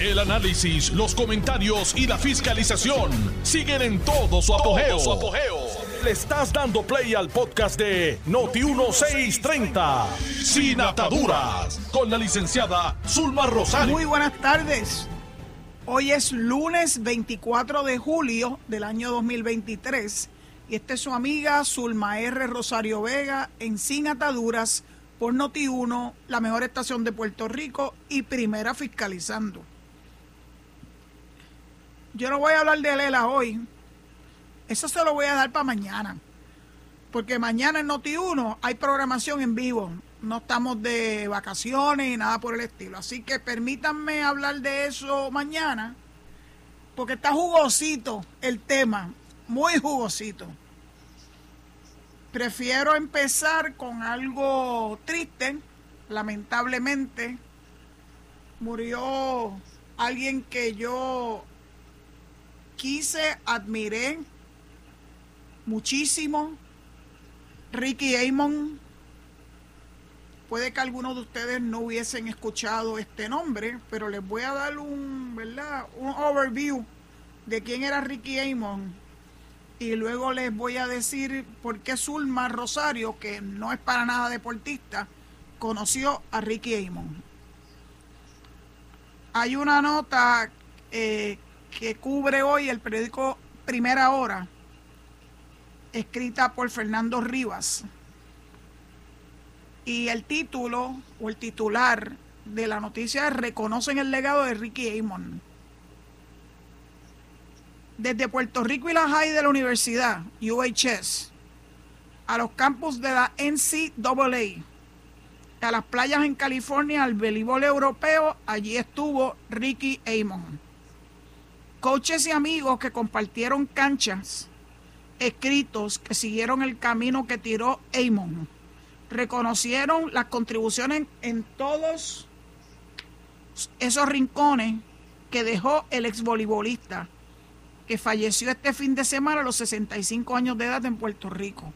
El análisis, los comentarios y la fiscalización siguen en todo su apogeo. Le estás dando play al podcast de Noti1630, Sin Ataduras, con la licenciada Zulma Rosario. Muy buenas tardes. Hoy es lunes 24 de julio del año 2023 y esta es su amiga Zulma R. Rosario Vega en Sin Ataduras por Noti1, la mejor estación de Puerto Rico y primera fiscalizando. Yo no voy a hablar de Lela hoy, eso se lo voy a dar para mañana, porque mañana en Noti1 hay programación en vivo, no estamos de vacaciones y nada por el estilo, así que permítanme hablar de eso mañana, porque está jugosito el tema, muy jugosito. Prefiero empezar con algo triste. Lamentablemente. Murió alguien que yo quise, admiré muchísimo. Ricky Amon. Puede que algunos de ustedes no hubiesen escuchado este nombre, pero les voy a dar un, ¿verdad? un overview de quién era Ricky Amon y luego les voy a decir por qué Zulma Rosario, que no es para nada deportista, conoció a Ricky Amon. Hay una nota eh, que cubre hoy el periódico Primera Hora, escrita por Fernando Rivas. Y el título o el titular de la noticia es Reconocen el legado de Ricky Amon desde Puerto Rico y la high de la universidad, UHS, a los campus de la NCAA, a las playas en California, al voleibol europeo, allí estuvo Ricky Amon. Coaches y amigos que compartieron canchas, escritos que siguieron el camino que tiró Amon, reconocieron las contribuciones en todos esos rincones que dejó el ex voleibolista que falleció este fin de semana a los 65 años de edad en Puerto Rico.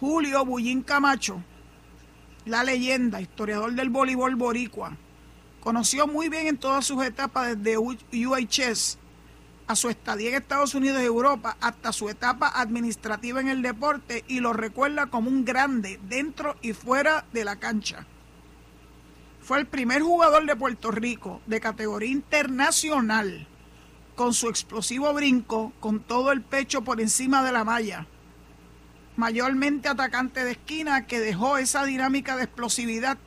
Julio Bullín Camacho, la leyenda, historiador del voleibol boricua, conoció muy bien en todas sus etapas desde UHS a su estadía en Estados Unidos y Europa hasta su etapa administrativa en el deporte y lo recuerda como un grande dentro y fuera de la cancha. Fue el primer jugador de Puerto Rico de categoría internacional con su explosivo brinco, con todo el pecho por encima de la malla. Mayormente atacante de esquina que dejó esa dinámica de explosividad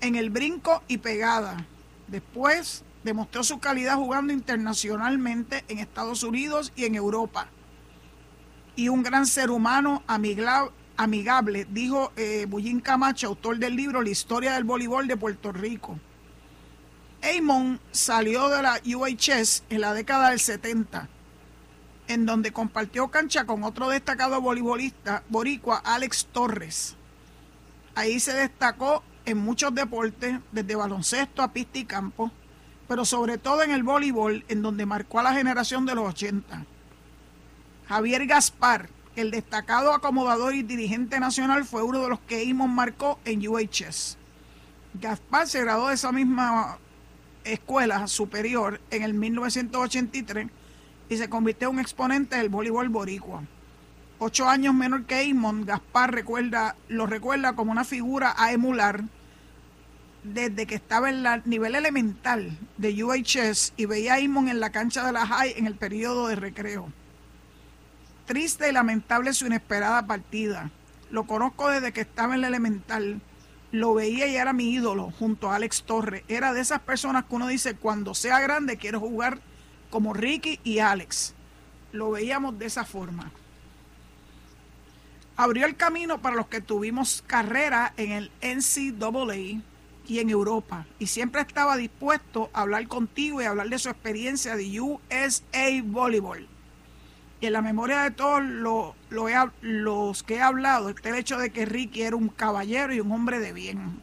en el brinco y pegada. Después demostró su calidad jugando internacionalmente en Estados Unidos y en Europa. Y un gran ser humano amigable, dijo eh, Bullín Camacho, autor del libro La historia del voleibol de Puerto Rico. Amon salió de la UHS en la década del 70, en donde compartió cancha con otro destacado voleibolista boricua, Alex Torres. Ahí se destacó en muchos deportes, desde baloncesto a pista y campo, pero sobre todo en el voleibol, en donde marcó a la generación de los 80. Javier Gaspar, el destacado acomodador y dirigente nacional, fue uno de los que Amon marcó en UHS. Gaspar se graduó de esa misma escuela superior en el 1983 y se convirtió en un exponente del voleibol boricua. Ocho años menor que Amon, Gaspar recuerda, lo recuerda como una figura a emular desde que estaba en el nivel elemental de UHS y veía a Amon en la cancha de la High en el periodo de recreo. Triste y lamentable su inesperada partida. Lo conozco desde que estaba en la elemental lo veía y era mi ídolo junto a Alex Torres. Era de esas personas que uno dice, cuando sea grande quiero jugar como Ricky y Alex. Lo veíamos de esa forma. Abrió el camino para los que tuvimos carrera en el NCAA y en Europa. Y siempre estaba dispuesto a hablar contigo y hablar de su experiencia de USA Volleyball y en la memoria de todos los que he hablado está el hecho de que Ricky era un caballero y un hombre de bien.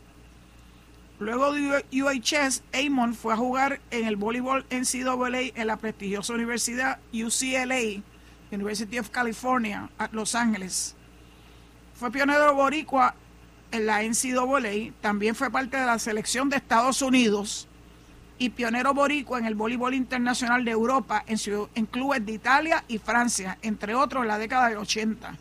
Luego de UHS, Amon fue a jugar en el voleibol NCAA en la prestigiosa universidad UCLA, University of California, Los Ángeles. Fue pionero boricua en la NCAA, también fue parte de la selección de Estados Unidos y pionero boricua en el voleibol internacional de Europa en, en clubes de Italia y Francia, entre otros en la década del 80.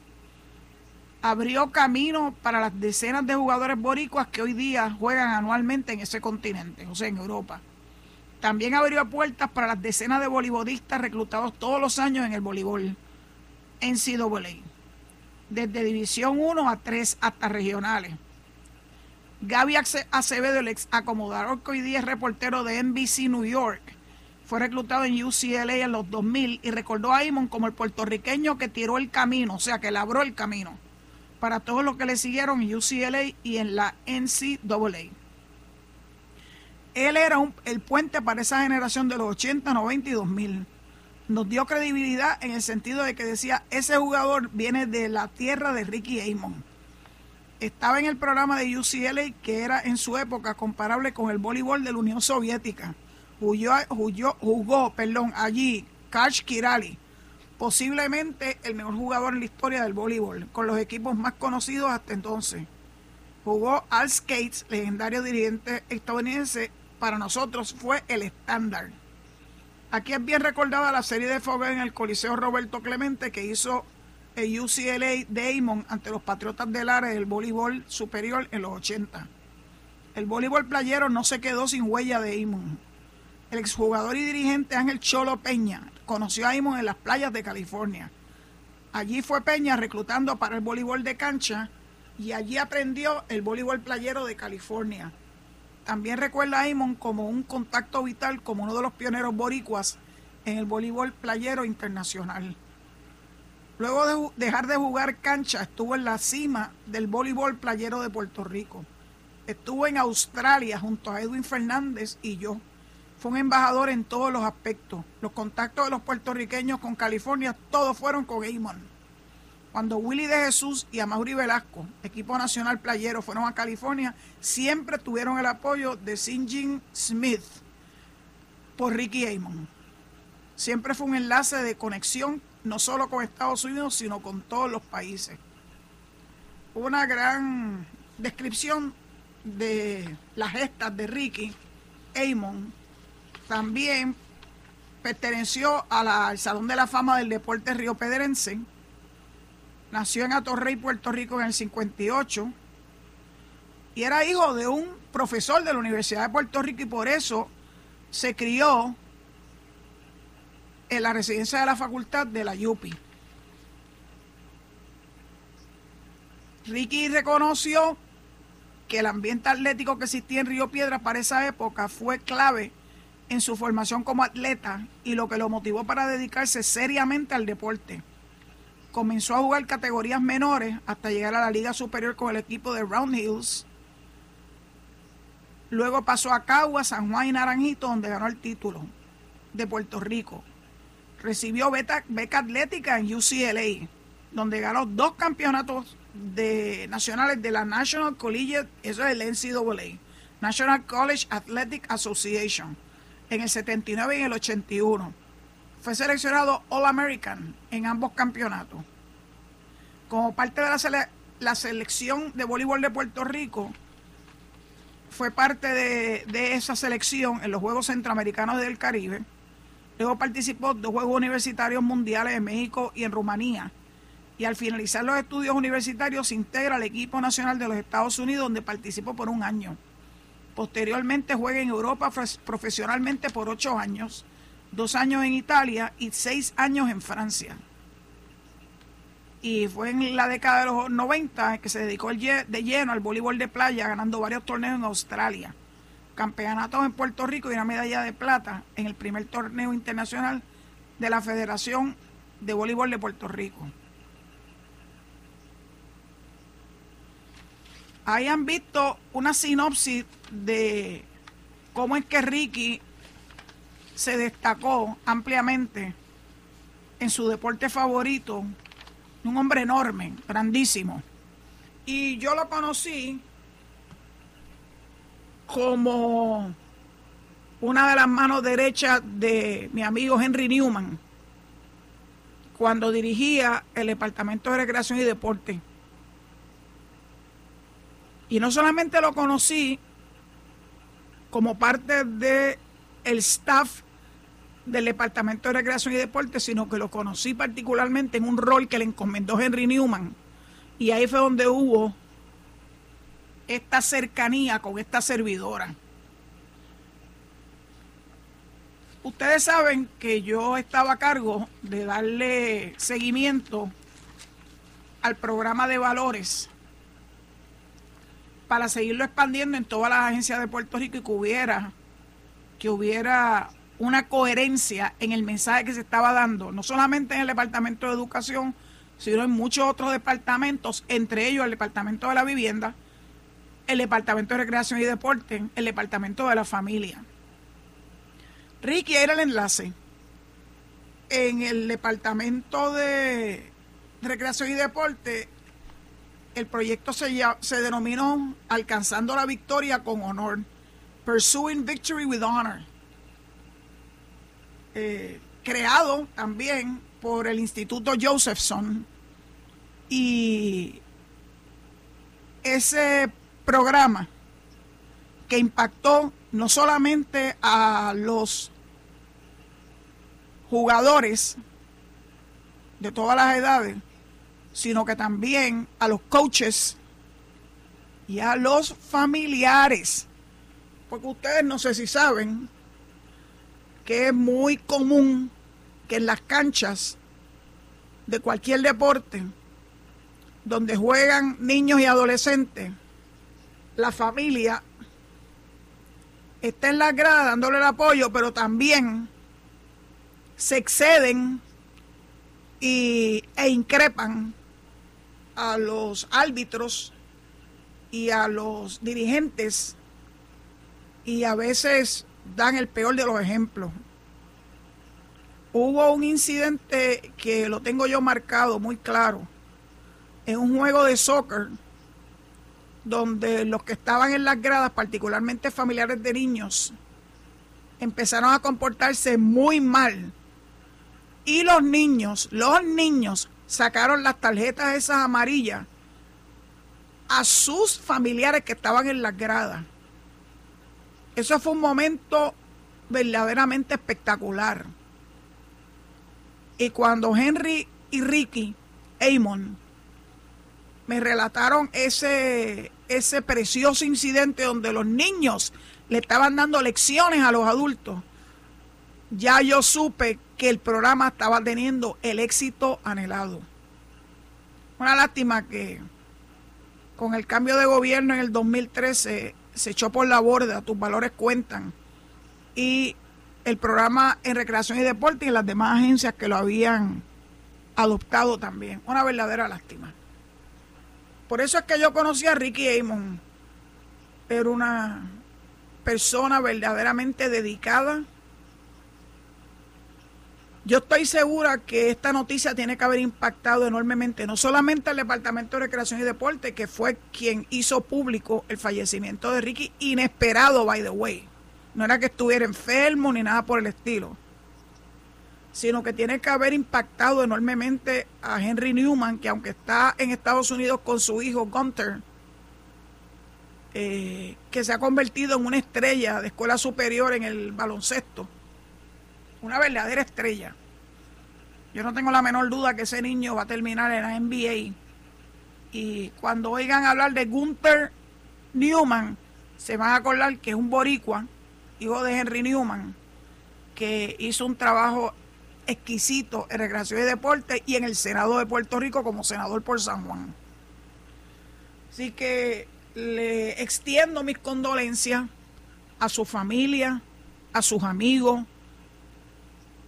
Abrió camino para las decenas de jugadores boricuas que hoy día juegan anualmente en ese continente, o sea, en Europa. También abrió puertas para las decenas de voleibolistas reclutados todos los años en el voleibol en desde División 1 a 3 hasta regionales. Gaby Acevedo, el ex acomodador que hoy día es reportero de NBC New York, fue reclutado en UCLA en los 2000 y recordó a Imon como el puertorriqueño que tiró el camino, o sea, que labró el camino para todos los que le siguieron en UCLA y en la NCAA. Él era el puente para esa generación de los 80, 90 y 2000. Nos dio credibilidad en el sentido de que decía, ese jugador viene de la tierra de Ricky Amon estaba en el programa de UCLA que era en su época comparable con el voleibol de la Unión Soviética. Jugó, jugó, jugó perdón, allí Kach Kirali, posiblemente el mejor jugador en la historia del voleibol, con los equipos más conocidos hasta entonces. Jugó Al Skates, legendario dirigente estadounidense, para nosotros fue el estándar. Aquí es bien recordada la serie de fuego en el Coliseo Roberto Clemente que hizo el UCLA Damon ante los Patriotas del Área del voleibol superior en los 80. El voleibol playero no se quedó sin huella de Amon. El exjugador y dirigente Ángel Cholo Peña conoció a Amon en las playas de California. Allí fue Peña reclutando para el voleibol de cancha y allí aprendió el voleibol playero de California. También recuerda a Amon como un contacto vital como uno de los pioneros boricuas en el voleibol playero internacional. Luego de dejar de jugar cancha, estuvo en la cima del voleibol playero de Puerto Rico. Estuvo en Australia junto a Edwin Fernández y yo. Fue un embajador en todos los aspectos. Los contactos de los puertorriqueños con California, todos fueron con Eamon. Cuando Willy de Jesús y Amaury Velasco, equipo nacional playero, fueron a California, siempre tuvieron el apoyo de Sinjin Smith por Ricky Amon. Siempre fue un enlace de conexión no solo con Estados Unidos, sino con todos los países. Una gran descripción de las gestas de Ricky Amon. También perteneció al Salón de la Fama del Deporte Río Pedrense. Nació en Atorrey, Puerto Rico en el 58 y era hijo de un profesor de la Universidad de Puerto Rico y por eso se crió en la residencia de la facultad de la YUPI. Ricky reconoció que el ambiente atlético que existía en Río Piedra para esa época fue clave en su formación como atleta y lo que lo motivó para dedicarse seriamente al deporte. Comenzó a jugar categorías menores hasta llegar a la Liga Superior con el equipo de Round Hills. Luego pasó a Cagua, San Juan y Naranjito, donde ganó el título de Puerto Rico recibió beca, atlética en UCLA, donde ganó dos campeonatos de, nacionales de la National Collegiate, eso es el NCAA, National College Athletic Association, en el 79 y en el 81. Fue seleccionado All American en ambos campeonatos. Como parte de la, selección de voleibol de Puerto Rico, fue parte de, de esa selección en los Juegos Centroamericanos del Caribe Luego participó dos Juegos Universitarios Mundiales en México y en Rumanía. Y al finalizar los estudios universitarios se integra al equipo nacional de los Estados Unidos donde participó por un año. Posteriormente juega en Europa profesionalmente por ocho años, dos años en Italia y seis años en Francia. Y fue en la década de los 90 que se dedicó de lleno al voleibol de playa, ganando varios torneos en Australia campeonatos en Puerto Rico y una medalla de plata en el primer torneo internacional de la Federación de Voleibol de Puerto Rico. Ahí han visto una sinopsis de cómo es que Ricky se destacó ampliamente en su deporte favorito, un hombre enorme, grandísimo. Y yo lo conocí como una de las manos derechas de mi amigo Henry Newman cuando dirigía el Departamento de Recreación y Deporte. Y no solamente lo conocí como parte del el staff del Departamento de Recreación y Deporte, sino que lo conocí particularmente en un rol que le encomendó Henry Newman. Y ahí fue donde hubo esta cercanía con esta servidora. Ustedes saben que yo estaba a cargo de darle seguimiento al programa de valores para seguirlo expandiendo en todas las agencias de Puerto Rico y que hubiera, que hubiera una coherencia en el mensaje que se estaba dando, no solamente en el Departamento de Educación, sino en muchos otros departamentos, entre ellos el Departamento de la Vivienda, el Departamento de Recreación y Deporte, el Departamento de la Familia. Ricky era el enlace. En el Departamento de Recreación y Deporte el proyecto se, se denominó Alcanzando la Victoria con Honor, Pursuing Victory with Honor, eh, creado también por el Instituto Josephson y ese programa que impactó no solamente a los jugadores de todas las edades, sino que también a los coaches y a los familiares. Porque ustedes no sé si saben que es muy común que en las canchas de cualquier deporte donde juegan niños y adolescentes, la familia está en la grada dándole el apoyo, pero también se exceden y, e increpan a los árbitros y a los dirigentes. Y a veces dan el peor de los ejemplos. Hubo un incidente que lo tengo yo marcado muy claro en un juego de soccer donde los que estaban en las gradas, particularmente familiares de niños, empezaron a comportarse muy mal. Y los niños, los niños sacaron las tarjetas esas amarillas a sus familiares que estaban en las gradas. Eso fue un momento verdaderamente espectacular. Y cuando Henry y Ricky Amon me relataron ese, ese precioso incidente donde los niños le estaban dando lecciones a los adultos, ya yo supe que el programa estaba teniendo el éxito anhelado. Una lástima que con el cambio de gobierno en el 2013 se echó por la borda, tus valores cuentan, y el programa en recreación y deporte y las demás agencias que lo habían adoptado también. Una verdadera lástima. Por eso es que yo conocí a Ricky Amon. Era una persona verdaderamente dedicada yo estoy segura que esta noticia tiene que haber impactado enormemente, no solamente al Departamento de Recreación y Deporte, que fue quien hizo público el fallecimiento de Ricky, inesperado, by the way. No era que estuviera enfermo ni nada por el estilo, sino que tiene que haber impactado enormemente a Henry Newman, que aunque está en Estados Unidos con su hijo Gunter, eh, que se ha convertido en una estrella de escuela superior en el baloncesto una verdadera estrella. Yo no tengo la menor duda que ese niño va a terminar en la NBA. Y cuando oigan hablar de Gunther Newman, se van a acordar que es un boricua, hijo de Henry Newman, que hizo un trabajo exquisito en recreación y deporte y en el Senado de Puerto Rico como senador por San Juan. Así que le extiendo mis condolencias a su familia, a sus amigos,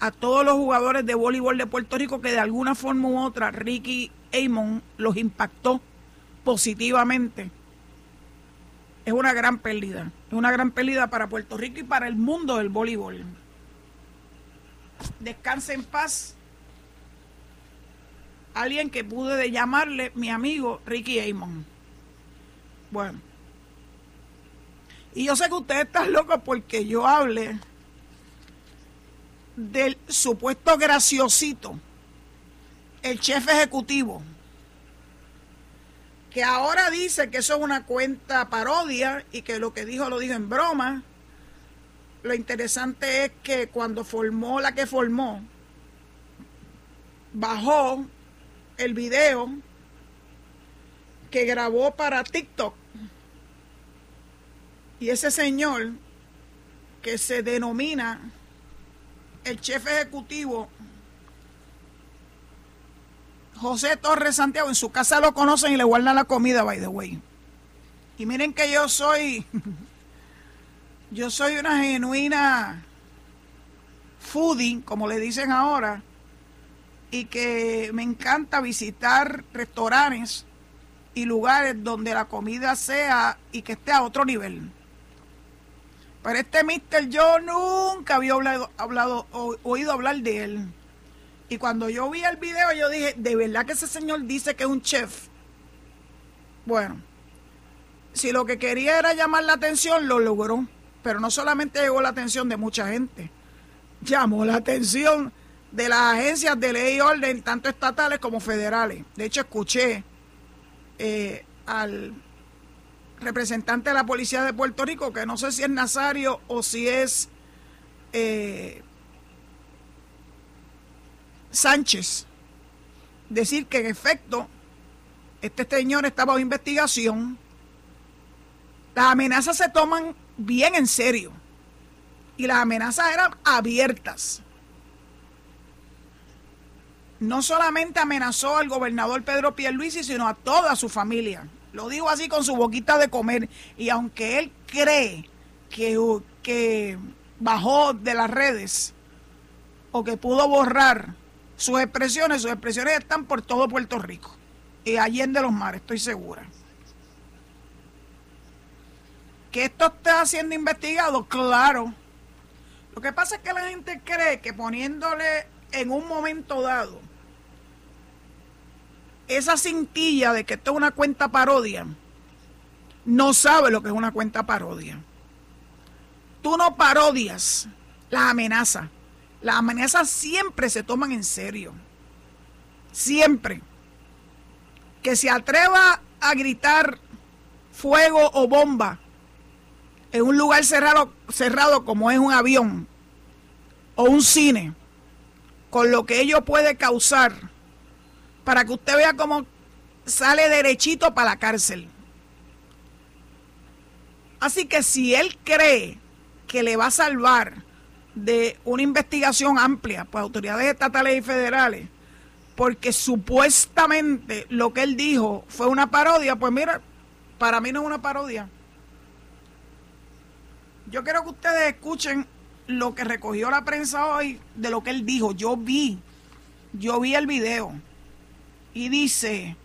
a todos los jugadores de voleibol de Puerto Rico que de alguna forma u otra Ricky Amon los impactó positivamente. Es una gran pérdida, es una gran pérdida para Puerto Rico y para el mundo del voleibol. Descanse en paz. Alguien que pude de llamarle mi amigo Ricky Amon. Bueno. Y yo sé que ustedes están locos porque yo hable del supuesto graciosito, el chef ejecutivo, que ahora dice que eso es una cuenta parodia y que lo que dijo lo dijo en broma. Lo interesante es que cuando formó la que formó, bajó el video que grabó para TikTok. Y ese señor que se denomina el chef ejecutivo José Torres Santiago, en su casa lo conocen y le guardan la comida, by the way. Y miren que yo soy, yo soy una genuina foodie, como le dicen ahora, y que me encanta visitar restaurantes y lugares donde la comida sea y que esté a otro nivel. Pero este mister yo nunca había hablado, oído hablar de él. Y cuando yo vi el video, yo dije, ¿de verdad que ese señor dice que es un chef? Bueno, si lo que quería era llamar la atención, lo logró. Pero no solamente llegó la atención de mucha gente, llamó la atención de las agencias de ley y orden, tanto estatales como federales. De hecho, escuché eh, al representante de la policía de Puerto Rico, que no sé si es Nazario o si es eh, Sánchez decir que en efecto este señor estaba bajo investigación. Las amenazas se toman bien en serio y las amenazas eran abiertas. No solamente amenazó al gobernador Pedro Pierluisi, sino a toda su familia. Lo digo así con su boquita de comer. Y aunque él cree que, que bajó de las redes o que pudo borrar sus expresiones, sus expresiones están por todo Puerto Rico y Allende los Mares, estoy segura. ¿Que esto está siendo investigado? Claro. Lo que pasa es que la gente cree que poniéndole en un momento dado esa cintilla de que esto es una cuenta parodia, no sabe lo que es una cuenta parodia. Tú no parodias las amenazas. Las amenazas siempre se toman en serio. Siempre. Que se atreva a gritar fuego o bomba en un lugar cerrado, cerrado como es un avión o un cine, con lo que ello puede causar, para que usted vea cómo sale derechito para la cárcel. Así que si él cree que le va a salvar de una investigación amplia por autoridades estatales y federales, porque supuestamente lo que él dijo fue una parodia, pues mira, para mí no es una parodia. Yo quiero que ustedes escuchen lo que recogió la prensa hoy de lo que él dijo. Yo vi, yo vi el video y dice,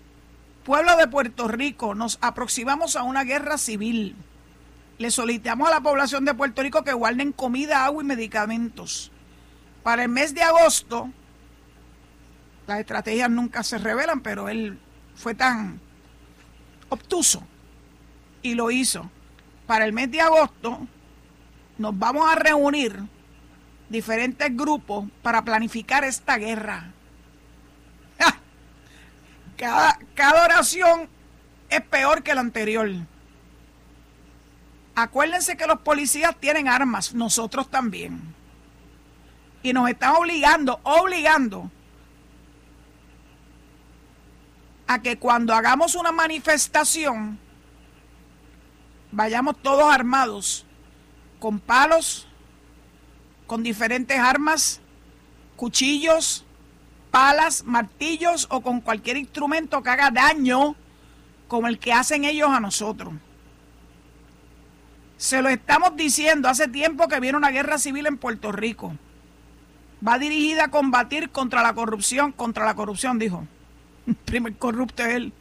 pueblo de Puerto Rico, nos aproximamos a una guerra civil le solicitamos a la población de Puerto Rico que guarden comida, agua y medicamentos. Para el mes de agosto, las estrategias nunca se revelan, pero él fue tan obtuso y lo hizo. Para el mes de agosto nos vamos a reunir diferentes grupos para planificar esta guerra. Cada, cada oración es peor que la anterior. Acuérdense que los policías tienen armas, nosotros también. Y nos están obligando, obligando a que cuando hagamos una manifestación, vayamos todos armados, con palos, con diferentes armas, cuchillos, palas, martillos o con cualquier instrumento que haga daño como el que hacen ellos a nosotros. Se lo estamos diciendo hace tiempo que viene una guerra civil en Puerto Rico. Va dirigida a combatir contra la corrupción, contra la corrupción, dijo. El primer corrupto él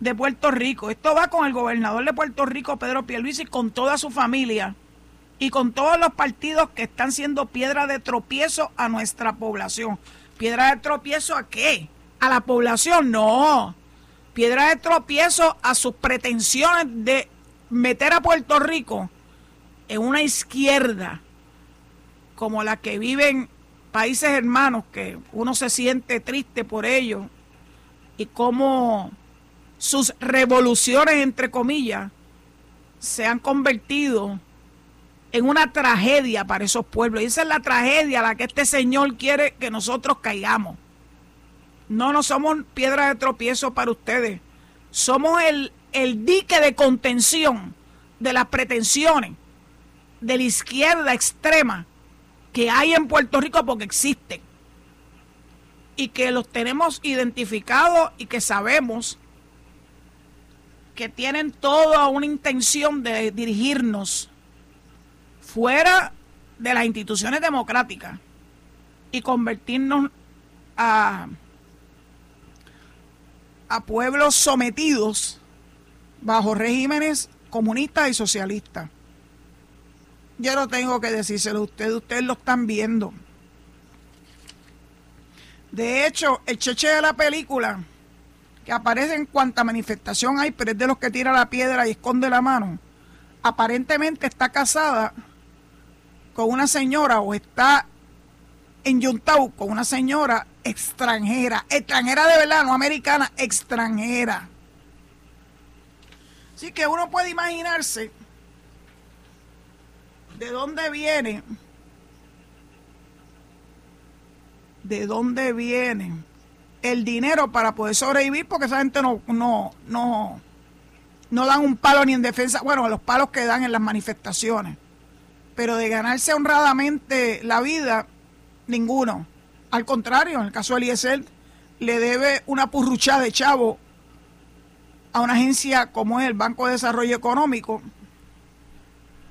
de Puerto Rico. Esto va con el gobernador de Puerto Rico, Pedro Pierluisi, con toda su familia y con todos los partidos que están siendo piedra de tropiezo a nuestra población. ¿Piedra de tropiezo a qué? ¿A la población? No. Piedra de tropiezo a sus pretensiones de meter a Puerto Rico en una izquierda como la que viven países hermanos, que uno se siente triste por ellos, y cómo sus revoluciones, entre comillas, se han convertido en una tragedia para esos pueblos. Y esa es la tragedia a la que este Señor quiere que nosotros caigamos. No, no somos piedra de tropiezo para ustedes. Somos el, el dique de contención de las pretensiones de la izquierda extrema que hay en Puerto Rico porque existen. Y que los tenemos identificados y que sabemos que tienen toda una intención de dirigirnos fuera de las instituciones democráticas y convertirnos a, a pueblos sometidos bajo regímenes comunistas y socialistas. Yo no tengo que decírselo a ustedes, ustedes lo están viendo. De hecho, el cheche de la película, que aparece en cuanta manifestación hay, pero es de los que tira la piedra y esconde la mano, aparentemente está casada con una señora o está en Yuntau con una señora extranjera, extranjera de verdad, no americana, extranjera. Así que uno puede imaginarse de dónde viene, de dónde viene el dinero para poder sobrevivir, porque esa gente no, no, no, no dan un palo ni en defensa, bueno, los palos que dan en las manifestaciones pero de ganarse honradamente la vida, ninguno. Al contrario, en el caso de Eliezer, le debe una purruchada de chavo a una agencia como es el Banco de Desarrollo Económico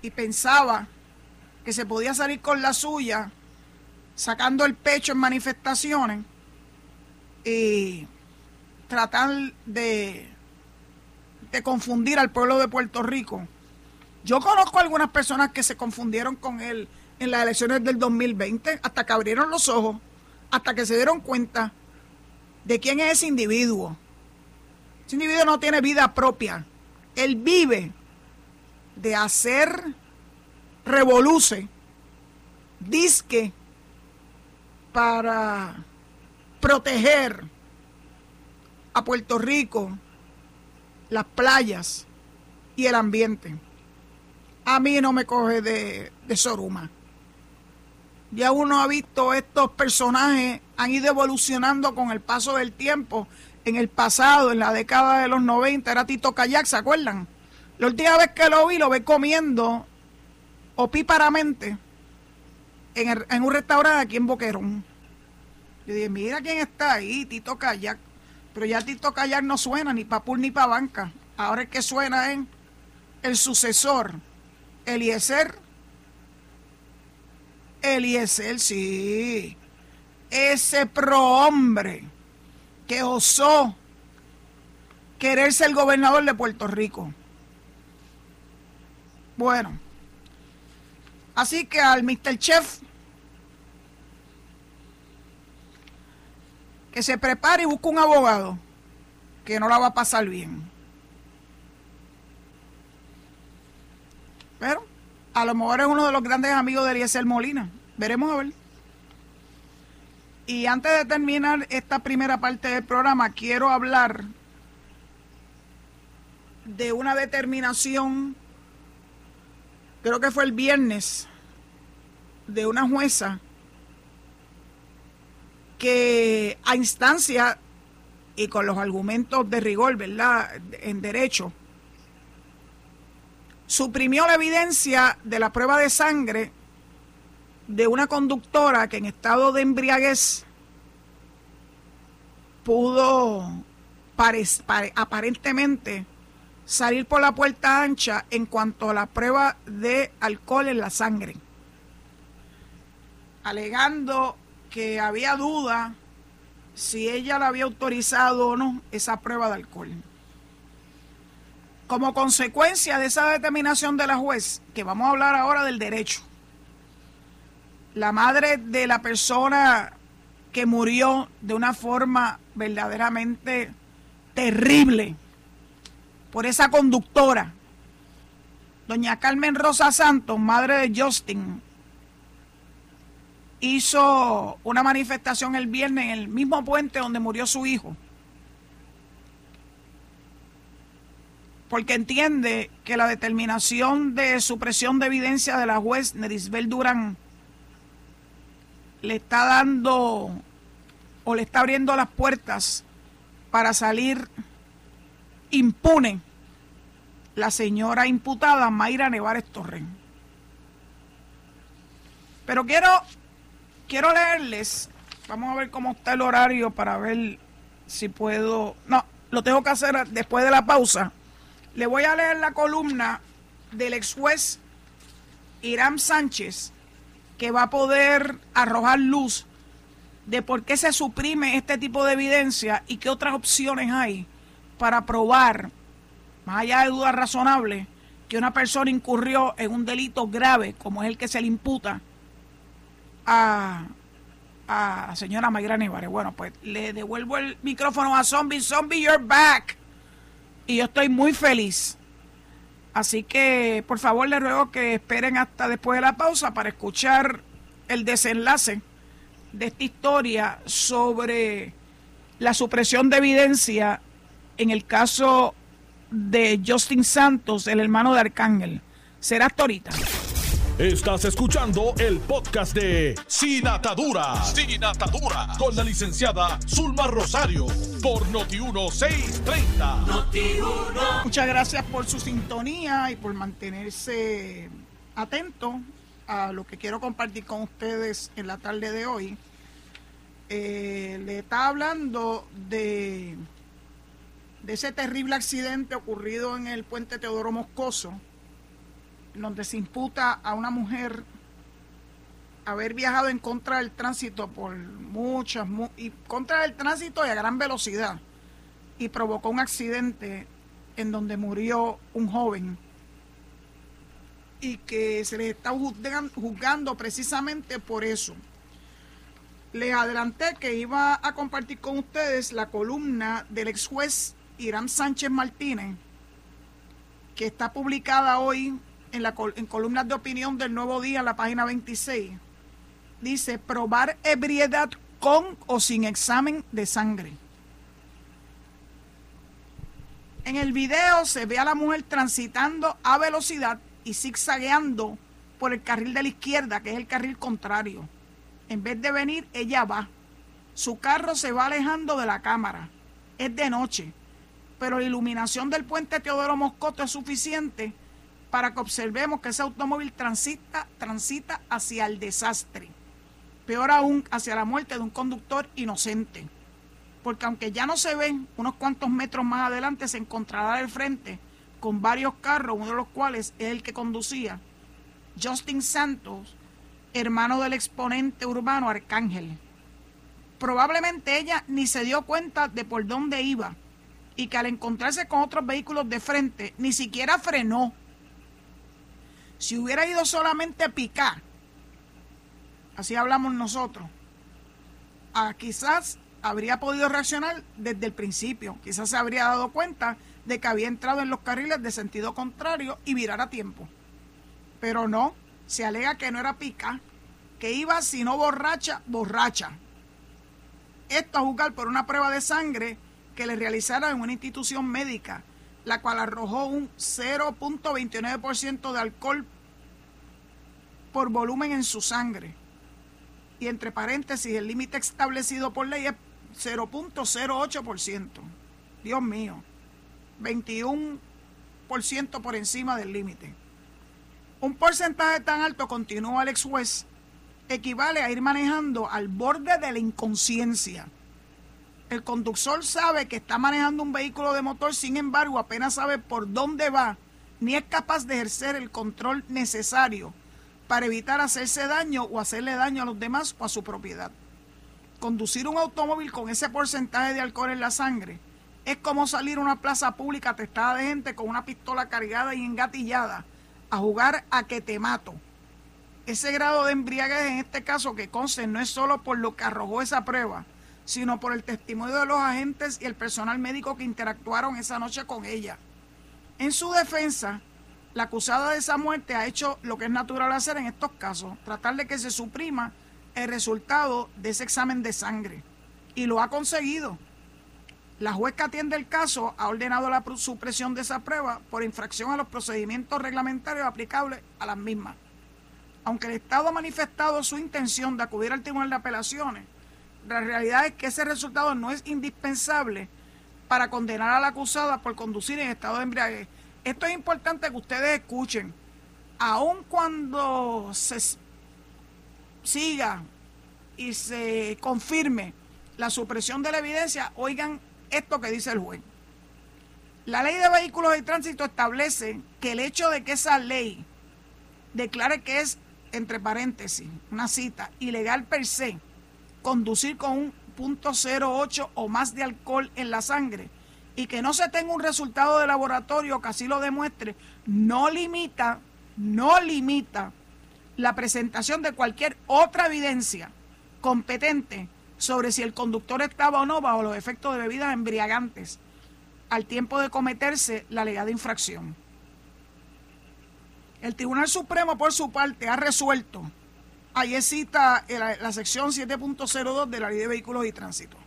y pensaba que se podía salir con la suya sacando el pecho en manifestaciones y tratar de, de confundir al pueblo de Puerto Rico yo conozco algunas personas que se confundieron con él en las elecciones del 2020, hasta que abrieron los ojos, hasta que se dieron cuenta de quién es ese individuo. Ese individuo no tiene vida propia. Él vive de hacer revoluce, disque, para proteger a Puerto Rico, las playas y el ambiente a mí no me coge de, Soruma. Ya uno ha visto estos personajes, han ido evolucionando con el paso del tiempo. En el pasado, en la década de los 90, era Tito Kayak, ¿se acuerdan? La última vez que lo vi, lo vi comiendo opíparamente en, en un restaurante aquí en Boquerón. Yo dije, mira quién está ahí, Tito Kayak. Pero ya Tito Kayak no suena ni para Pur ni para banca. Ahora el que suena es el sucesor Eliezer. Eliezer, sí. Ese prohombre que osó querer ser el gobernador de Puerto Rico. Bueno, así que al Mr. Chef que se prepare y busque un abogado que no la va a pasar bien. Pero a lo mejor es uno de los grandes amigos de Eliezer Molina. Veremos a ver. Y antes de terminar esta primera parte del programa, quiero hablar de una determinación, creo que fue el viernes, de una jueza que a instancia y con los argumentos de rigor, ¿verdad?, en derecho, suprimió la evidencia de la prueba de sangre de una conductora que en estado de embriaguez pudo aparentemente salir por la puerta ancha en cuanto a la prueba de alcohol en la sangre, alegando que había duda si ella la había autorizado o no esa prueba de alcohol. Como consecuencia de esa determinación de la juez, que vamos a hablar ahora del derecho, la madre de la persona que murió de una forma verdaderamente terrible por esa conductora, doña Carmen Rosa Santos, madre de Justin, hizo una manifestación el viernes en el mismo puente donde murió su hijo porque entiende que la determinación de supresión de evidencia de la juez Nerisbel Durán le está dando o le está abriendo las puertas para salir impune la señora imputada Mayra Nevares Torren. Pero quiero, quiero leerles, vamos a ver cómo está el horario para ver si puedo, no, lo tengo que hacer después de la pausa. Le voy a leer la columna del ex juez Irán Sánchez, que va a poder arrojar luz de por qué se suprime este tipo de evidencia y qué otras opciones hay para probar, más allá de dudas razonables, que una persona incurrió en un delito grave, como es el que se le imputa a, a señora Mayra Nevares. Bueno, pues le devuelvo el micrófono a Zombie. Zombie, you're back. Y yo estoy muy feliz. Así que, por favor, les ruego que esperen hasta después de la pausa para escuchar el desenlace de esta historia sobre la supresión de evidencia en el caso de Justin Santos, el hermano de Arcángel. Será hasta ahorita. Estás escuchando el podcast de Sin Atadura. Sin Atadura. Con la licenciada Zulma Rosario. Por Noti1630. Muchas gracias por su sintonía y por mantenerse atento a lo que quiero compartir con ustedes en la tarde de hoy. Eh, le está hablando de, de ese terrible accidente ocurrido en el puente Teodoro Moscoso donde se imputa a una mujer haber viajado en contra del tránsito por muchas, y contra del tránsito y a gran velocidad, y provocó un accidente en donde murió un joven y que se les está juzgando precisamente por eso. Les adelanté que iba a compartir con ustedes la columna del ex juez Irán Sánchez Martínez, que está publicada hoy en, la, en columnas de opinión del Nuevo Día, en la página 26, dice probar ebriedad con o sin examen de sangre. En el video se ve a la mujer transitando a velocidad y zigzagueando por el carril de la izquierda, que es el carril contrario. En vez de venir, ella va. Su carro se va alejando de la cámara. Es de noche, pero la iluminación del puente Teodoro Moscoto es suficiente para que observemos que ese automóvil transita, transita hacia el desastre. Peor aún, hacia la muerte de un conductor inocente. Porque aunque ya no se ven, unos cuantos metros más adelante se encontrará al frente con varios carros, uno de los cuales es el que conducía Justin Santos, hermano del exponente urbano Arcángel. Probablemente ella ni se dio cuenta de por dónde iba y que al encontrarse con otros vehículos de frente ni siquiera frenó si hubiera ido solamente a picar, así hablamos nosotros, quizás habría podido reaccionar desde el principio. Quizás se habría dado cuenta de que había entrado en los carriles de sentido contrario y virar a tiempo. Pero no, se alega que no era pica, que iba sino borracha, borracha. Esto a juzgar por una prueba de sangre que le realizaron en una institución médica, la cual arrojó un 0.29% de alcohol por volumen en su sangre. Y entre paréntesis, el límite establecido por ley es 0.08%. Dios mío, 21% por encima del límite. Un porcentaje tan alto, continúa el ex juez, equivale a ir manejando al borde de la inconsciencia. El conductor sabe que está manejando un vehículo de motor, sin embargo, apenas sabe por dónde va, ni es capaz de ejercer el control necesario para evitar hacerse daño o hacerle daño a los demás o a su propiedad. Conducir un automóvil con ese porcentaje de alcohol en la sangre es como salir a una plaza pública atestada de gente con una pistola cargada y engatillada a jugar a que te mato. Ese grado de embriaguez en este caso que conste no es solo por lo que arrojó esa prueba, sino por el testimonio de los agentes y el personal médico que interactuaron esa noche con ella. En su defensa, la acusada de esa muerte ha hecho lo que es natural hacer en estos casos, tratar de que se suprima el resultado de ese examen de sangre. Y lo ha conseguido. La juez que atiende el caso ha ordenado la supresión de esa prueba por infracción a los procedimientos reglamentarios aplicables a las mismas. Aunque el Estado ha manifestado su intención de acudir al Tribunal de Apelaciones, la realidad es que ese resultado no es indispensable para condenar a la acusada por conducir en estado de embriaguez. Esto es importante que ustedes escuchen. Aun cuando se siga y se confirme la supresión de la evidencia, oigan esto que dice el juez. La ley de vehículos de tránsito establece que el hecho de que esa ley declare que es, entre paréntesis, una cita, ilegal per se, conducir con un punto .08 o más de alcohol en la sangre y que no se tenga un resultado de laboratorio que así lo demuestre, no limita, no limita la presentación de cualquier otra evidencia competente sobre si el conductor estaba o no bajo los efectos de bebidas embriagantes al tiempo de cometerse la alegada infracción. El Tribunal Supremo, por su parte, ha resuelto, ahí cita la sección 7.02 de la Ley de Vehículos y Tránsito.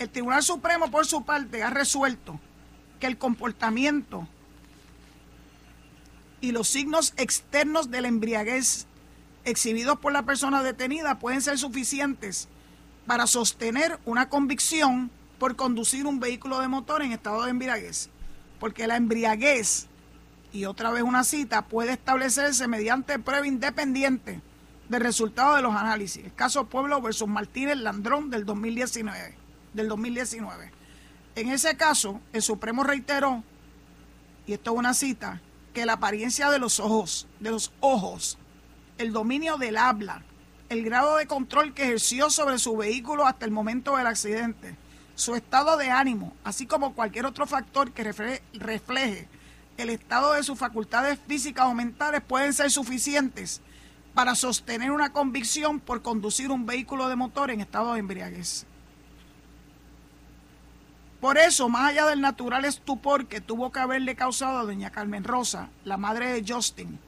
El Tribunal Supremo, por su parte, ha resuelto que el comportamiento y los signos externos de la embriaguez exhibidos por la persona detenida pueden ser suficientes para sostener una convicción por conducir un vehículo de motor en estado de embriaguez. Porque la embriaguez, y otra vez una cita, puede establecerse mediante prueba independiente del resultado de los análisis. El caso Pueblo versus Martínez Landrón del 2019. Del 2019. En ese caso, el Supremo reiteró, y esto es una cita, que la apariencia de los ojos, de los ojos, el dominio del habla, el grado de control que ejerció sobre su vehículo hasta el momento del accidente, su estado de ánimo, así como cualquier otro factor que refleje el estado de sus facultades físicas o mentales pueden ser suficientes para sostener una convicción por conducir un vehículo de motor en estado de embriaguez. Por eso, más allá del natural estupor que tuvo que haberle causado a doña Carmen Rosa, la madre de Justin,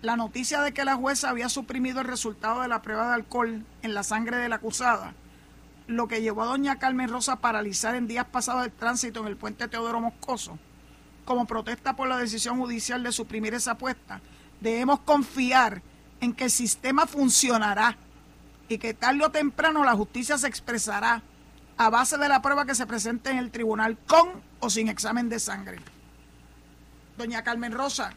la noticia de que la jueza había suprimido el resultado de la prueba de alcohol en la sangre de la acusada, lo que llevó a doña Carmen Rosa a paralizar en días pasados el tránsito en el puente Teodoro Moscoso, como protesta por la decisión judicial de suprimir esa apuesta, debemos confiar en que el sistema funcionará y que tarde o temprano la justicia se expresará a base de la prueba que se presente en el tribunal con o sin examen de sangre. Doña Carmen Rosa,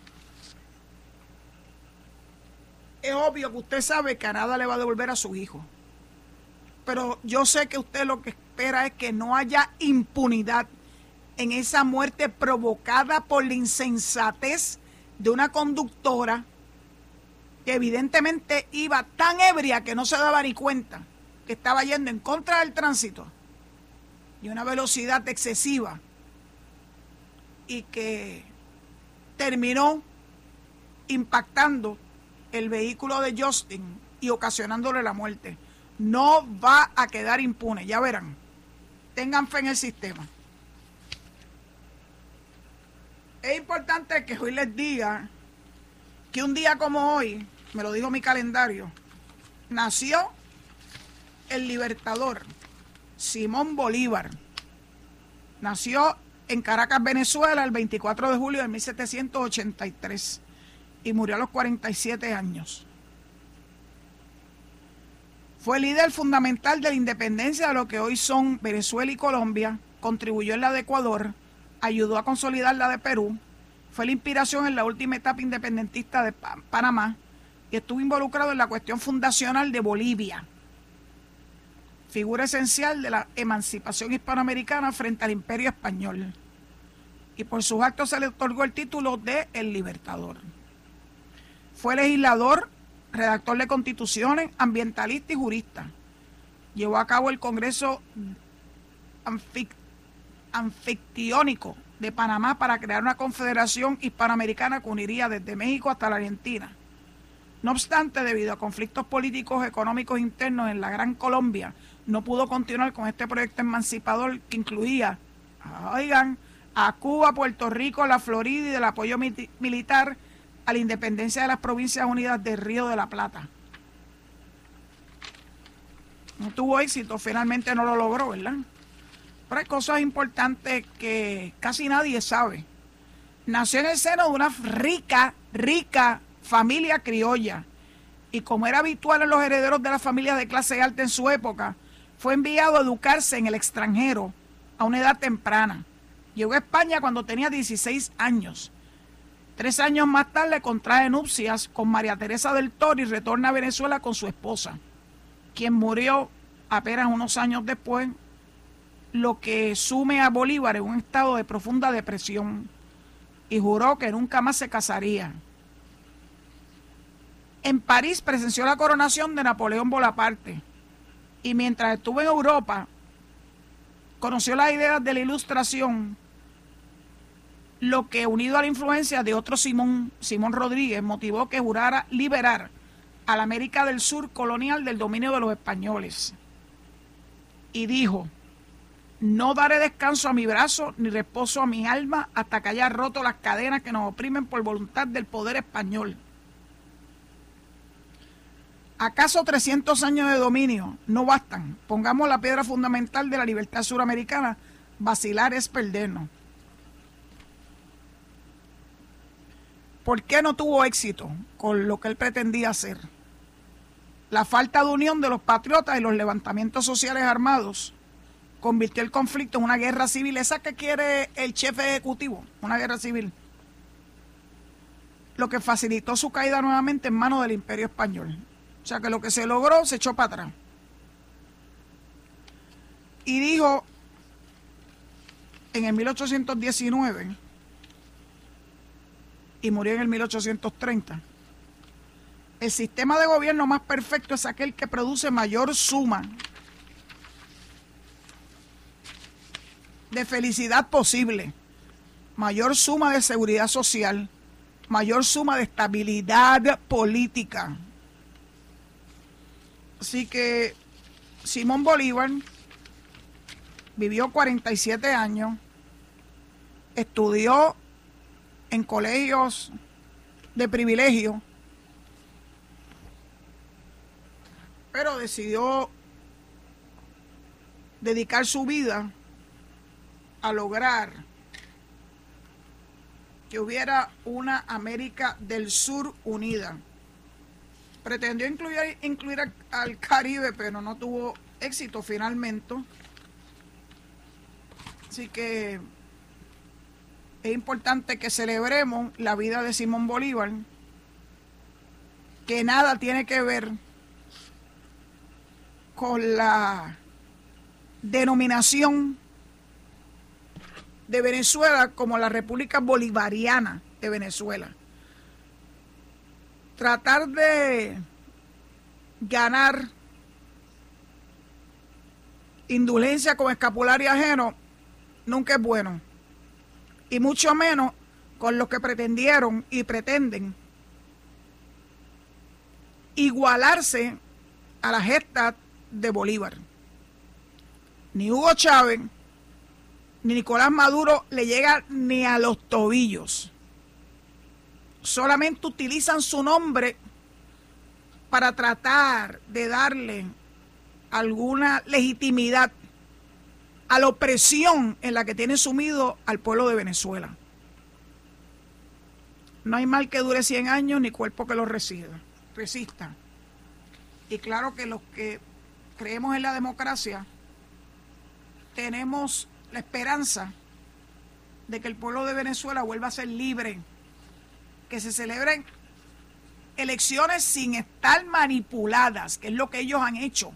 es obvio que usted sabe que a nada le va a devolver a su hijo. Pero yo sé que usted lo que espera es que no haya impunidad en esa muerte provocada por la insensatez de una conductora que evidentemente iba tan ebria que no se daba ni cuenta que estaba yendo en contra del tránsito y una velocidad excesiva y que terminó impactando el vehículo de Justin y ocasionándole la muerte. No va a quedar impune, ya verán. Tengan fe en el sistema. Es importante que hoy les diga que un día como hoy, me lo dijo mi calendario, nació el libertador Simón Bolívar. Nació en Caracas, Venezuela, el 24 de julio de 1783 y murió a los 47 años. Fue líder fundamental de la independencia de lo que hoy son Venezuela y Colombia, contribuyó en la de Ecuador, ayudó a consolidar la de Perú, fue la inspiración en la última etapa independentista de Panamá y estuvo involucrado en la cuestión fundacional de Bolivia, figura esencial de la emancipación hispanoamericana frente al imperio español. Y por sus actos se le otorgó el título de El Libertador. Fue legislador, redactor de constituciones, ambientalista y jurista. Llevó a cabo el Congreso Anfictiónico de Panamá para crear una confederación hispanoamericana que uniría desde México hasta la Argentina. No obstante, debido a conflictos políticos económicos internos en la Gran Colombia, no pudo continuar con este proyecto emancipador que incluía, oigan, a Cuba, Puerto Rico, la Florida y del apoyo militar a la independencia de las Provincias Unidas del Río de la Plata. No tuvo éxito, finalmente no lo logró, ¿verdad? Pero hay cosas importantes que casi nadie sabe. Nació en el seno de una rica, rica familia criolla. Y como era habitual en los herederos de la familia de clase alta en su época, fue enviado a educarse en el extranjero a una edad temprana. Llegó a España cuando tenía 16 años. Tres años más tarde contrae nupcias con María Teresa del Toro y retorna a Venezuela con su esposa, quien murió apenas unos años después, lo que sume a Bolívar en un estado de profunda depresión y juró que nunca más se casaría. En París presenció la coronación de Napoleón Bonaparte y mientras estuvo en Europa conoció las ideas de la ilustración, lo que unido a la influencia de otro Simón, Simón Rodríguez, motivó que jurara liberar a la América del Sur colonial del dominio de los españoles. Y dijo, no daré descanso a mi brazo ni reposo a mi alma hasta que haya roto las cadenas que nos oprimen por voluntad del poder español. ¿Acaso 300 años de dominio no bastan? Pongamos la piedra fundamental de la libertad suramericana. Vacilar es perdernos. ¿Por qué no tuvo éxito con lo que él pretendía hacer? La falta de unión de los patriotas y los levantamientos sociales armados convirtió el conflicto en una guerra civil, esa que quiere el jefe ejecutivo, una guerra civil, lo que facilitó su caída nuevamente en manos del imperio español. O sea que lo que se logró se echó para atrás. Y dijo en el 1819 y murió en el 1830. El sistema de gobierno más perfecto es aquel que produce mayor suma de felicidad posible, mayor suma de seguridad social, mayor suma de estabilidad política. Así que Simón Bolívar vivió 47 años, estudió en colegios de privilegio, pero decidió dedicar su vida a lograr que hubiera una América del Sur unida. Pretendió incluir, incluir al Caribe, pero no tuvo éxito finalmente. Así que es importante que celebremos la vida de Simón Bolívar, que nada tiene que ver con la denominación de Venezuela como la República Bolivariana de Venezuela. Tratar de ganar indulgencia con escapulario ajeno nunca es bueno. Y mucho menos con los que pretendieron y pretenden igualarse a la gesta de Bolívar. Ni Hugo Chávez ni Nicolás Maduro le llega ni a los tobillos. Solamente utilizan su nombre para tratar de darle alguna legitimidad a la opresión en la que tiene sumido al pueblo de Venezuela. No hay mal que dure 100 años ni cuerpo que lo resida, resista. Y claro que los que creemos en la democracia tenemos la esperanza de que el pueblo de Venezuela vuelva a ser libre, que se celebren elecciones sin estar manipuladas, que es lo que ellos han hecho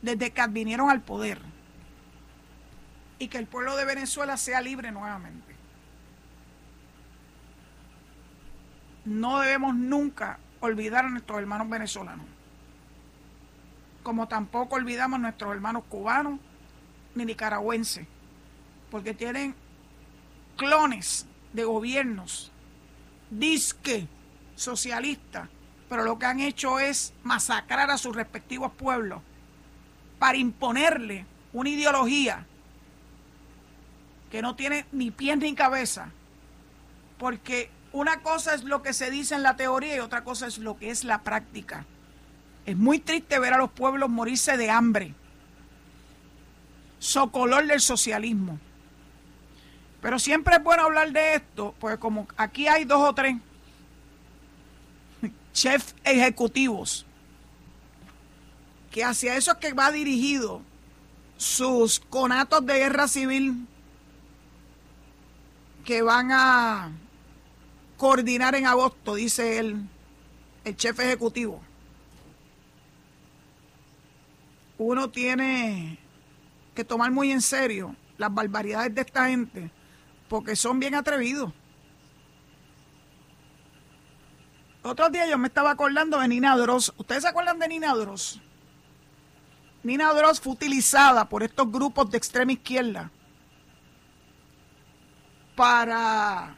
desde que vinieron al poder, y que el pueblo de Venezuela sea libre nuevamente. No debemos nunca olvidar a nuestros hermanos venezolanos, como tampoco olvidamos a nuestros hermanos cubanos ni nicaragüenses porque tienen clones de gobiernos, disque socialistas, pero lo que han hecho es masacrar a sus respectivos pueblos para imponerle una ideología que no tiene ni pies ni cabeza, porque una cosa es lo que se dice en la teoría y otra cosa es lo que es la práctica. Es muy triste ver a los pueblos morirse de hambre socolor del socialismo. Pero siempre es bueno hablar de esto, pues como aquí hay dos o tres chefs ejecutivos que hacia eso es que va dirigido sus conatos de guerra civil que van a coordinar en agosto, dice él, el chef ejecutivo. Uno tiene que tomar muy en serio las barbaridades de esta gente, porque son bien atrevidos. Otro día yo me estaba acordando de Nina Dross. ¿Ustedes se acuerdan de Nina Dross? Nina Dross fue utilizada por estos grupos de extrema izquierda para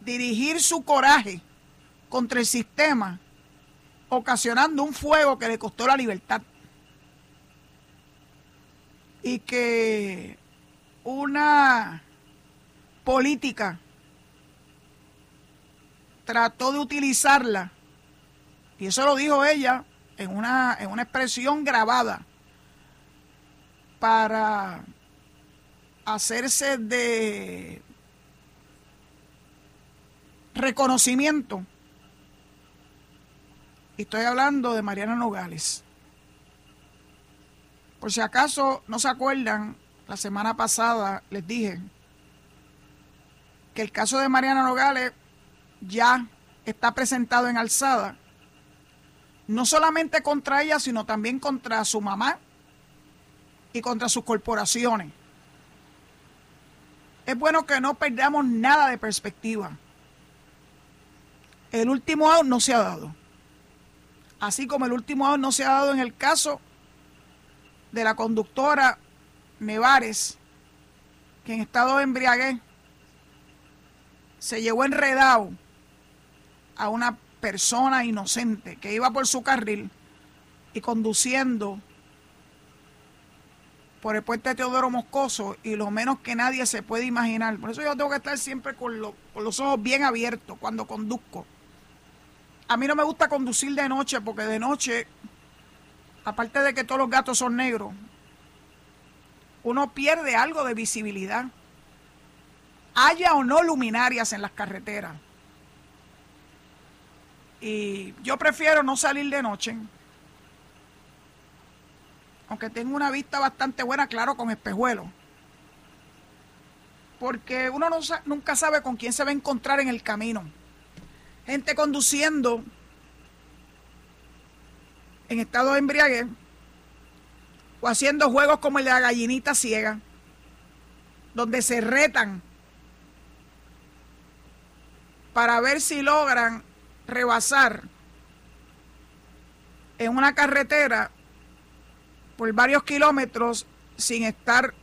dirigir su coraje contra el sistema, ocasionando un fuego que le costó la libertad. Y que una política trató de utilizarla, y eso lo dijo ella en una, en una expresión grabada, para hacerse de reconocimiento. Y estoy hablando de Mariana Nogales. Por si acaso no se acuerdan, la semana pasada les dije que el caso de Mariana Nogales ya está presentado en alzada, no solamente contra ella, sino también contra su mamá y contra sus corporaciones. Es bueno que no perdamos nada de perspectiva. El último out no se ha dado. Así como el último out no se ha dado en el caso de la conductora Nevares, que en estado de embriaguez se llevó enredado a una persona inocente que iba por su carril y conduciendo por el puente Teodoro Moscoso y lo menos que nadie se puede imaginar. Por eso yo tengo que estar siempre con, con los ojos bien abiertos cuando conduzco. A mí no me gusta conducir de noche porque de noche, aparte de que todos los gatos son negros, uno pierde algo de visibilidad. Haya o no luminarias en las carreteras. Y yo prefiero no salir de noche. Aunque tengo una vista bastante buena, claro, con espejuelos. Porque uno no, nunca sabe con quién se va a encontrar en el camino gente conduciendo en estado de embriaguez o haciendo juegos como el de la gallinita ciega, donde se retan para ver si logran rebasar en una carretera por varios kilómetros sin estar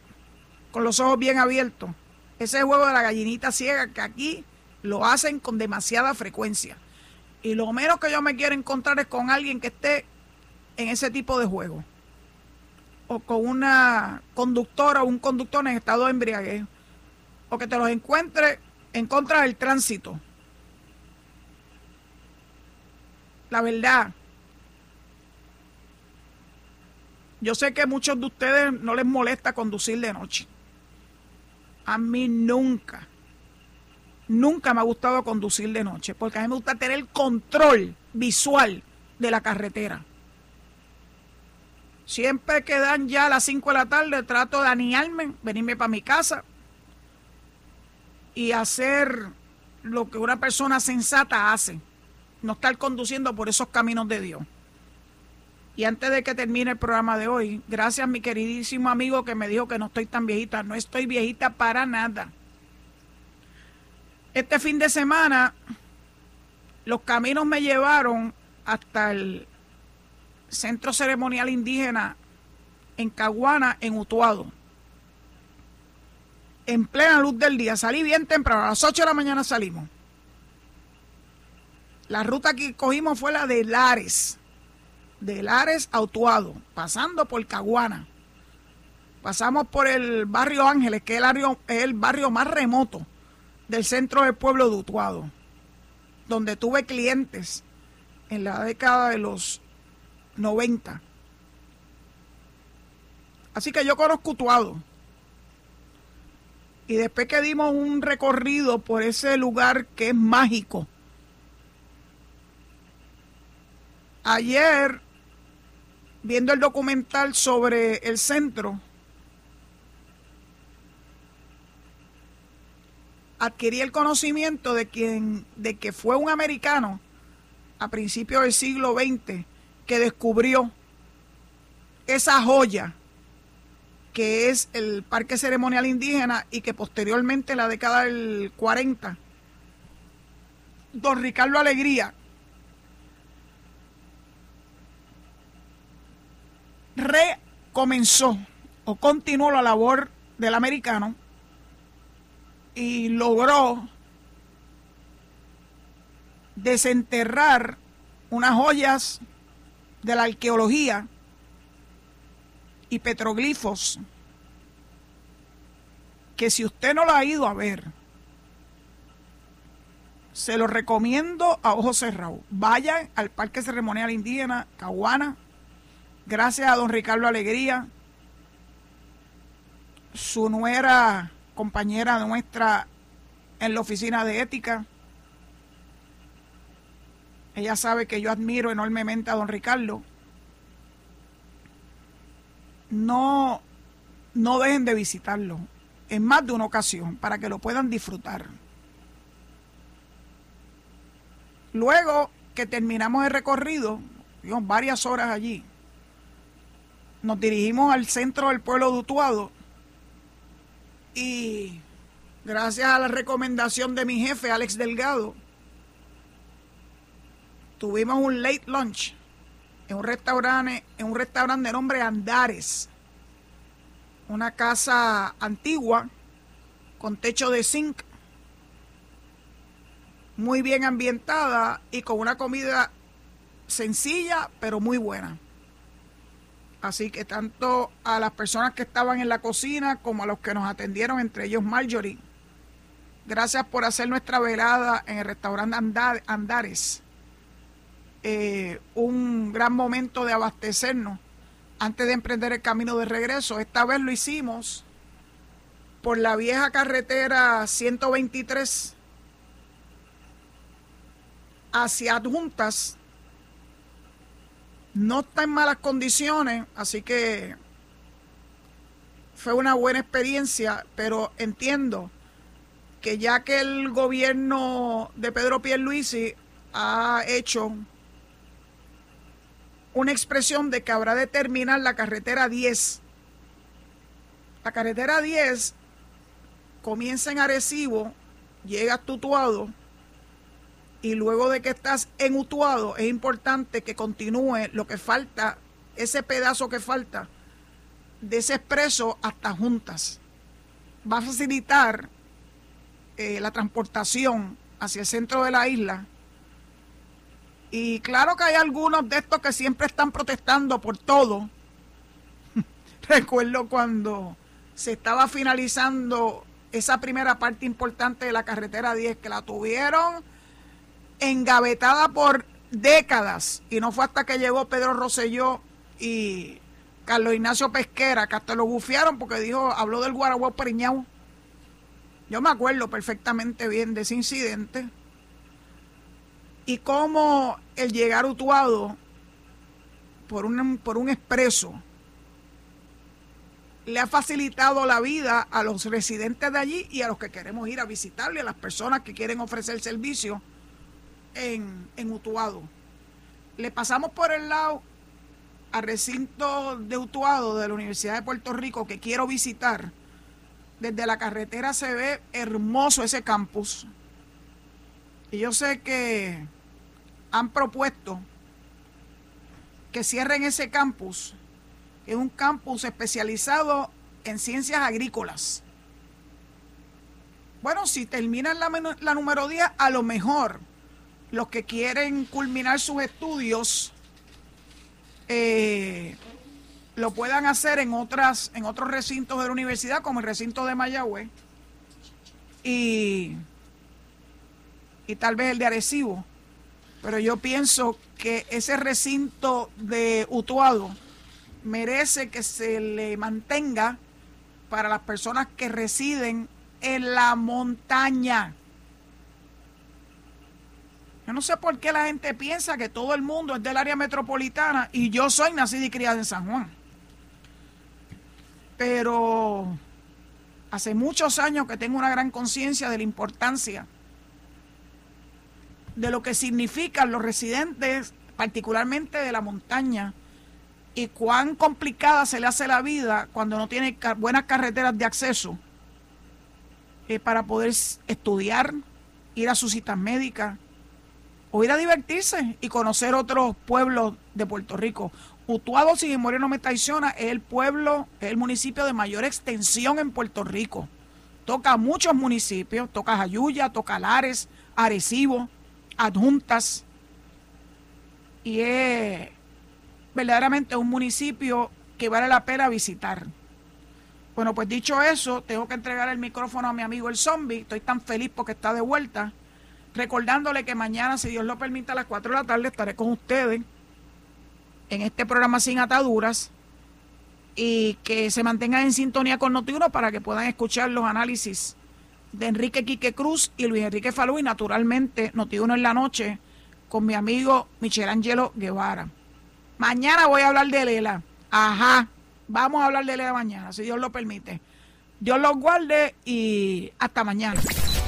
con los ojos bien abiertos. Ese juego de la gallinita ciega que aquí lo hacen con demasiada frecuencia. Y lo menos que yo me quiero encontrar es con alguien que esté en ese tipo de juego. O con una conductora o un conductor en estado de embriaguez. O que te los encuentre en contra del tránsito. La verdad. Yo sé que muchos de ustedes no les molesta conducir de noche. A mí nunca Nunca me ha gustado conducir de noche, porque a mí me gusta tener el control visual de la carretera. Siempre que dan ya a las 5 de la tarde, trato de aniarme, venirme para mi casa y hacer lo que una persona sensata hace, no estar conduciendo por esos caminos de Dios. Y antes de que termine el programa de hoy, gracias a mi queridísimo amigo que me dijo que no estoy tan viejita, no estoy viejita para nada. Este fin de semana los caminos me llevaron hasta el Centro Ceremonial Indígena en Caguana, en Utuado. En plena luz del día. Salí bien temprano, a las 8 de la mañana salimos. La ruta que cogimos fue la de Lares. De Lares a Utuado, pasando por Caguana. Pasamos por el barrio Ángeles, que es el barrio más remoto del centro del pueblo de Utuado, donde tuve clientes en la década de los 90. Así que yo conozco Utuado. Y después que dimos un recorrido por ese lugar que es mágico, ayer, viendo el documental sobre el centro, adquirí el conocimiento de, quien, de que fue un americano a principios del siglo XX que descubrió esa joya que es el Parque Ceremonial Indígena y que posteriormente en la década del 40, don Ricardo Alegría recomenzó o continuó la labor del americano y logró desenterrar unas joyas de la arqueología y petroglifos que si usted no lo ha ido a ver, se lo recomiendo a ojos cerrados. Vayan al Parque Ceremonial Indígena Caguana. Gracias a don Ricardo Alegría, su nuera compañera nuestra en la oficina de ética. Ella sabe que yo admiro enormemente a don Ricardo no, no dejen de visitarlo en más de una ocasión para que lo puedan disfrutar. Luego que terminamos el recorrido, varias horas allí, nos dirigimos al centro del pueblo de Utuado y gracias a la recomendación de mi jefe, Alex Delgado, tuvimos un late lunch en un restaurante, en un restaurante de nombre Andares. Una casa antigua con techo de zinc, muy bien ambientada y con una comida sencilla pero muy buena. Así que tanto a las personas que estaban en la cocina como a los que nos atendieron, entre ellos Marjorie, gracias por hacer nuestra velada en el restaurante Andares eh, un gran momento de abastecernos antes de emprender el camino de regreso. Esta vez lo hicimos por la vieja carretera 123 hacia Adjuntas. No está en malas condiciones, así que fue una buena experiencia, pero entiendo que ya que el gobierno de Pedro Pierluisi ha hecho una expresión de que habrá de terminar la carretera 10. La carretera 10 comienza en Arecibo, llega a Tutuado y luego de que estás en Utuado es importante que continúe lo que falta, ese pedazo que falta de ese expreso hasta Juntas. Va a facilitar eh, la transportación hacia el centro de la isla y claro que hay algunos de estos que siempre están protestando por todo. Recuerdo cuando se estaba finalizando esa primera parte importante de la carretera 10, que la tuvieron engavetada por décadas. Y no fue hasta que llegó Pedro Rosselló y Carlos Ignacio Pesquera, que hasta lo bufiaron porque dijo, habló del Guaraguao Periñao. Yo me acuerdo perfectamente bien de ese incidente y cómo el llegar Utuado por un, por un expreso le ha facilitado la vida a los residentes de allí y a los que queremos ir a visitarle, a las personas que quieren ofrecer servicio en, en Utuado. Le pasamos por el lado al recinto de Utuado de la Universidad de Puerto Rico que quiero visitar. Desde la carretera se ve hermoso ese campus. Y yo sé que han propuesto que cierren ese campus, es un campus especializado en ciencias agrícolas. Bueno, si terminan la, la número 10, a lo mejor los que quieren culminar sus estudios eh, lo puedan hacer en otras en otros recintos de la universidad como el recinto de Mayagüez y, y tal vez el de Arecibo pero yo pienso que ese recinto de Utuado merece que se le mantenga para las personas que residen en la montaña. Yo no sé por qué la gente piensa que todo el mundo es del área metropolitana y yo soy nacida y criada en San Juan. Pero hace muchos años que tengo una gran conciencia de la importancia de lo que significan los residentes, particularmente de la montaña, y cuán complicada se le hace la vida cuando no tiene buenas carreteras de acceso eh, para poder estudiar, ir a sus citas médicas o ir a divertirse y conocer otros pueblos de Puerto Rico. Utuado, sin memoria no me traiciona, es el pueblo, es el municipio de mayor extensión en Puerto Rico. Toca muchos municipios, toca Jayuya, toca Lares, Arecibo, Adjuntas. Y es verdaderamente un municipio que vale la pena visitar. Bueno, pues dicho eso, tengo que entregar el micrófono a mi amigo el zombie. Estoy tan feliz porque está de vuelta. Recordándole que mañana, si Dios lo permite, a las 4 de la tarde estaré con ustedes en este programa Sin Ataduras y que se mantengan en sintonía con Notiuno para que puedan escuchar los análisis de Enrique Quique Cruz y Luis Enrique Falú y naturalmente Notiuno en la noche con mi amigo Michelangelo Guevara. Mañana voy a hablar de Lela. Ajá. Vamos a hablar de Lela mañana, si Dios lo permite. Dios los guarde y hasta mañana.